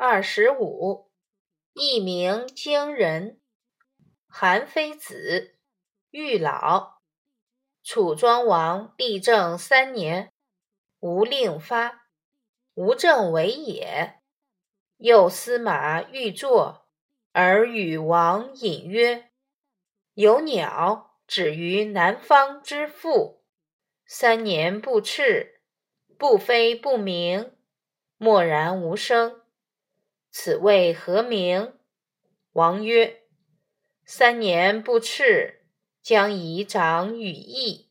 二十五，一鸣惊人。韩非子，玉老。楚庄王立政三年，无令发，无政为也。右司马欲作，而与王隐曰：“有鸟止于南方之腹，三年不翅，不飞不鸣，默然无声。”此谓何名？王曰：“三年不翅，将以长羽翼；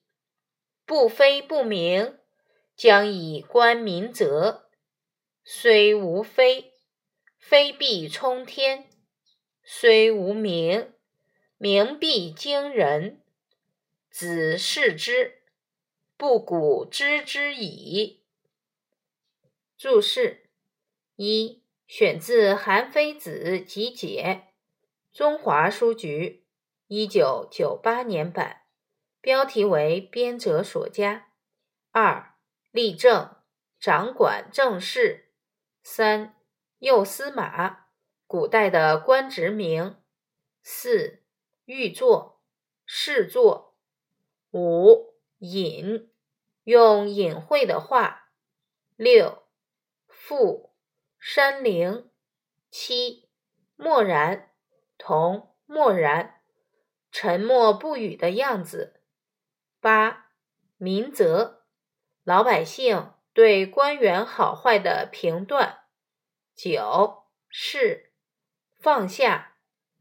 不飞不鸣，将以观民泽。虽无飞，飞必冲天；虽无鸣，鸣必惊人。子视之，不古知之矣。”注释一。选自《韩非子集解》，中华书局一九九八年版，标题为编者所加。二、立政，掌管政事。三、右司马，古代的官职名。四、御作，侍坐。五、隐，用隐晦的话。六、赋。山陵，七，默然，同默然，沉默不语的样子。八，民则，老百姓对官员好坏的评断。九，是，放下，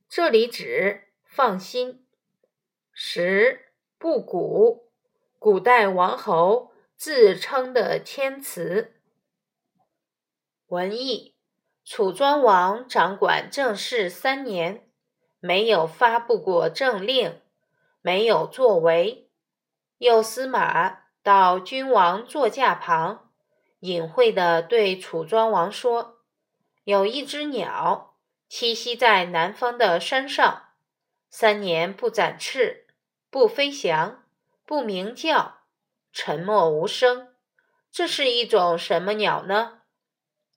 这里指放心。十，不古，古代王侯自称的谦辞。文艺，楚庄王掌管政事三年，没有发布过政令，没有作为。右司马到君王座驾旁，隐晦地对楚庄王说：“有一只鸟栖息在南方的山上，三年不展翅，不飞翔，不鸣叫，沉默无声。这是一种什么鸟呢？”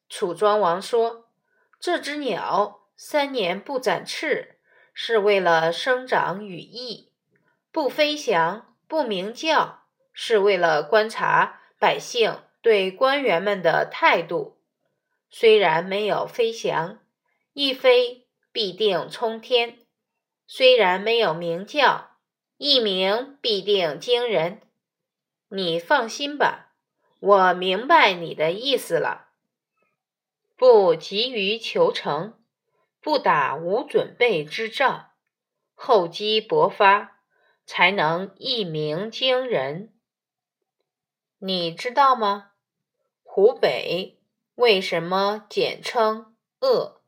楚庄王说：“这只鸟三年不展翅，是为了生长羽翼；不飞翔，不鸣叫，是为了观察百姓对官员们的态度。虽然没有飞翔，一飞必定冲天；虽然没有鸣叫，一鸣必定惊人。你放心吧，我明白你的意思了。”不急于求成，不打无准备之仗，厚积薄发，才能一鸣惊人。你知道吗？湖北为什么简称鄂？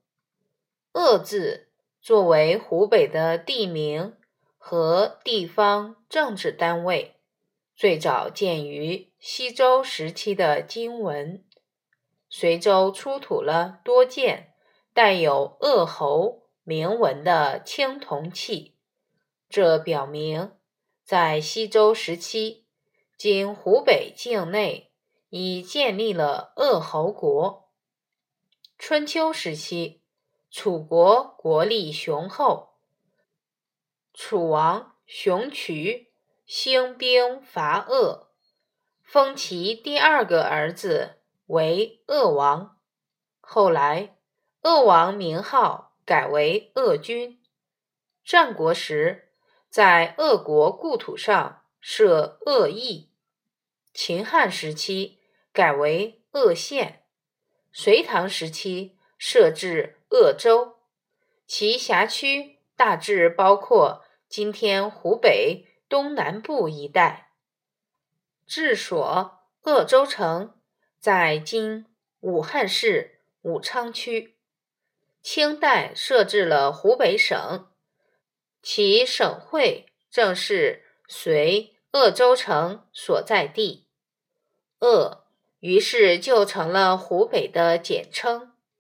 鄂字作为湖北的地名和地方政治单位，最早见于西周时期的经文。随州出土了多件带有“鄂侯”铭文的青铜器，这表明在西周时期，今湖北境内已建立了鄂侯国。春秋时期，楚国国力雄厚，楚王熊渠兴兵伐鄂，封其第二个儿子。为鄂王，后来鄂王名号改为鄂君。战国时，在鄂国故土上设鄂邑。秦汉时期改为鄂县。隋唐时期设置鄂州，其辖区大致包括今天湖北东南部一带。治所鄂州城。在今武汉市武昌区，清代设置了湖北省，其省会正是随鄂州城所在地，鄂于是就成了湖北的简称。